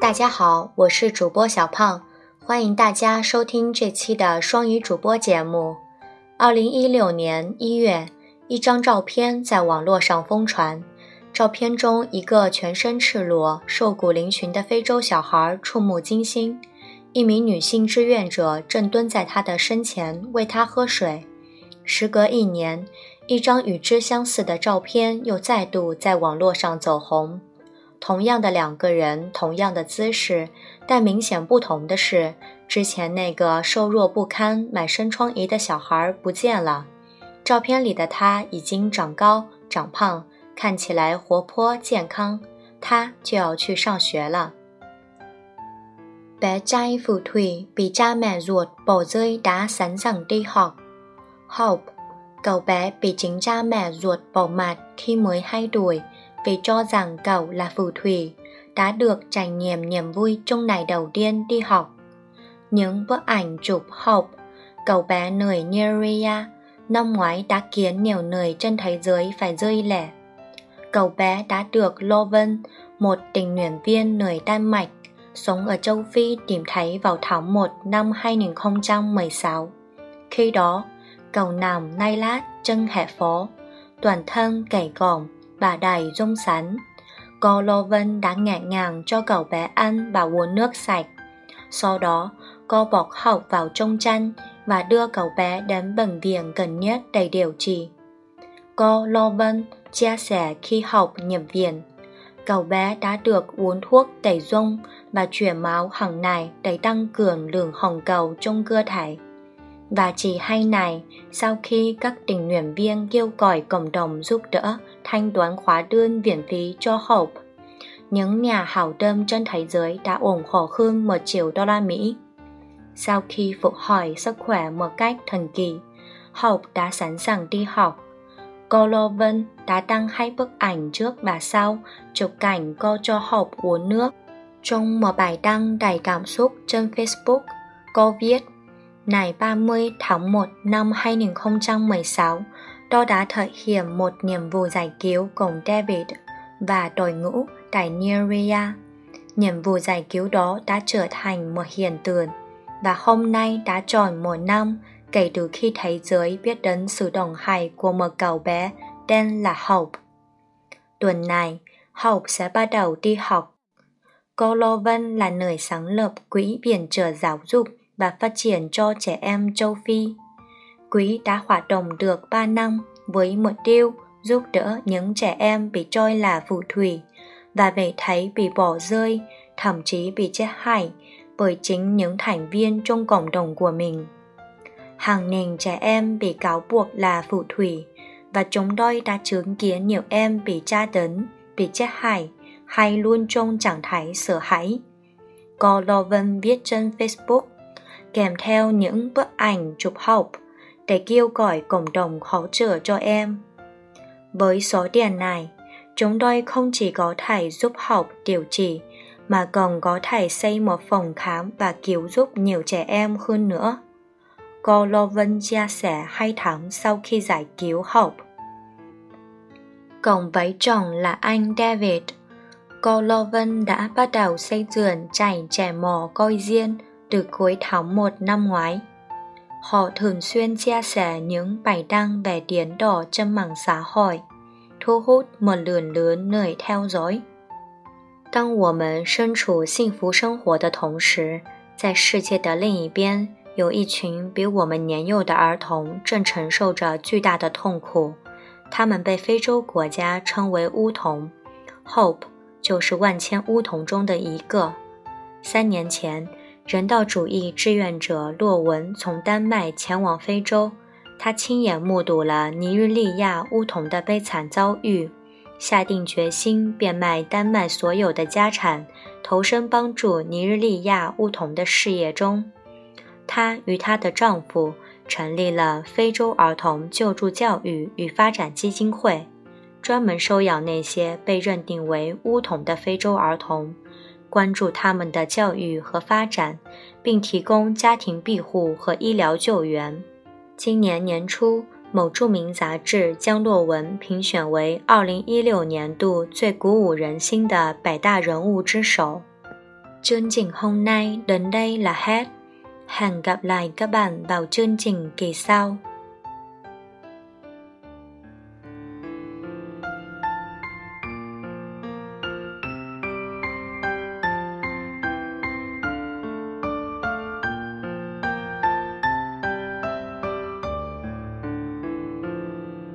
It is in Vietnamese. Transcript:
大家好，我是主播小胖，欢迎大家收听这期的双语主播节目。二零一六年一月，一张照片在网络上疯传，照片中一个全身赤裸、瘦骨嶙峋的非洲小孩触目惊心，一名女性志愿者正蹲在他的身前喂他喝水。时隔一年，一张与之相似的照片又再度在网络上走红。同样的两个人，同样的姿势，但明显不同的是，之前那个瘦弱不堪、满身疮痍的小孩不见了，照片里的他已经长高、长胖，看起来活泼健康。他就要去上学了。Bé trai phù thủy bị cha mẹ ruột bỏ rơi đã sẵn sàng đi học. Hope, cậu bé bị chính cha mẹ ruột bỏ mặt khi mới 2 tuổi vì cho rằng cậu là phù thủy, đã được trải nghiệm niềm vui trong ngày đầu tiên đi học. Những bức ảnh chụp học, cậu bé người Nigeria năm ngoái đã khiến nhiều người trên thế giới phải rơi lệ. Cậu bé đã được Loven, một tình nguyện viên người Đan Mạch, sống ở châu Phi tìm thấy vào tháng 1 năm 2016. Khi đó, cậu nằm nay lát chân hệ phố, toàn thân gầy gòm, bà đầy rung sánh. Cô Lô Vân đã ngạc ngàng cho cậu bé ăn và uống nước sạch. Sau đó, cô bọc học vào trong chăn và đưa cậu bé đến bệnh viện gần nhất để điều trị. Cô Lô Vân chia sẻ khi học nhập viện, cậu bé đã được uống thuốc tẩy dung và chuyển máu hàng ngày để tăng cường lượng hồng cầu trong cơ thể. Và chỉ hai ngày sau khi các tình nguyện viên kêu gọi cộng đồng giúp đỡ thanh toán khóa đơn viện phí cho Hope, những nhà hảo tâm trên thế giới đã ủng hộ hơn 1 triệu đô la Mỹ. Sau khi phục hồi sức khỏe một cách thần kỳ, Hope đã sẵn sàng đi học. Cô Lô Vân đã đăng hai bức ảnh trước và sau chụp cảnh cô cho Hope uống nước. Trong một bài đăng đầy cảm xúc trên Facebook, cô viết Ngày 30 tháng 1 năm 2016, tôi đã thực hiện một nhiệm vụ giải cứu cùng David và đội ngũ tại Nigeria. Nhiệm vụ giải cứu đó đã trở thành một hiện tượng và hôm nay đã tròn một năm kể từ khi thế giới biết đến sự đồng hành của một cậu bé tên là Hope. Tuần này, Hope sẽ bắt đầu đi học. Cô Lô Vân là người sáng lập Quỹ Viện trợ Giáo dục và Phát triển cho trẻ em châu Phi. Quỹ đã hoạt động được 3 năm với mục tiêu giúp đỡ những trẻ em bị coi là phù thủy và bị thấy bị bỏ rơi, thậm chí bị chết hại bởi chính những thành viên trong cộng đồng của mình. Hàng nghìn trẻ em bị cáo buộc là phù thủy và chúng tôi đã chứng kiến nhiều em bị tra tấn, bị chết hại hay luôn trong trạng thái sợ hãi. Cô Loven viết trên Facebook kèm theo những bức ảnh chụp học để kêu gọi cộng đồng hỗ trợ cho em. Với số tiền này, chúng tôi không chỉ có thể giúp học điều trị mà còn có thể xây một phòng khám và cứu giúp nhiều trẻ em hơn nữa. Cô Loven chia sẻ hai tháng sau khi giải cứu học. Còn với chồng là anh David, cô Loven đã bắt đầu xây dựng trải trẻ mồ coi riêng từ cuối tháng 1 năm ngoái. Họ thường xuyên chia sẻ những bài đăng về tiến độ trên mạng xã hội, thu hút một lượng lớn người theo dõi. 当我们身处幸福生活的同时，在世界的另一边，有一群比我们年幼的儿童正承受着巨大的痛苦。他们被非洲国家称为巫童，Hope 就是万千巫童中的一个。三年前，人道主义志愿者洛文从丹麦前往非洲，他亲眼目睹了尼日利亚巫童的悲惨遭遇，下定决心变卖丹麦所有的家产，投身帮助尼日利亚巫童的事业中。她与她的丈夫成立了非洲儿童救助教育与发展基金会，专门收养那些被认定为巫童的非洲儿童。关注他们的教育和发展，并提供家庭庇护和医疗救援。今年年初，某著名杂志将洛文评选为2016年度最鼓舞人心的百大人物之首。Chương trình hôm nay đến đây là hết. Hẹn gặp lại các bạn vào chương trình kỳ sau.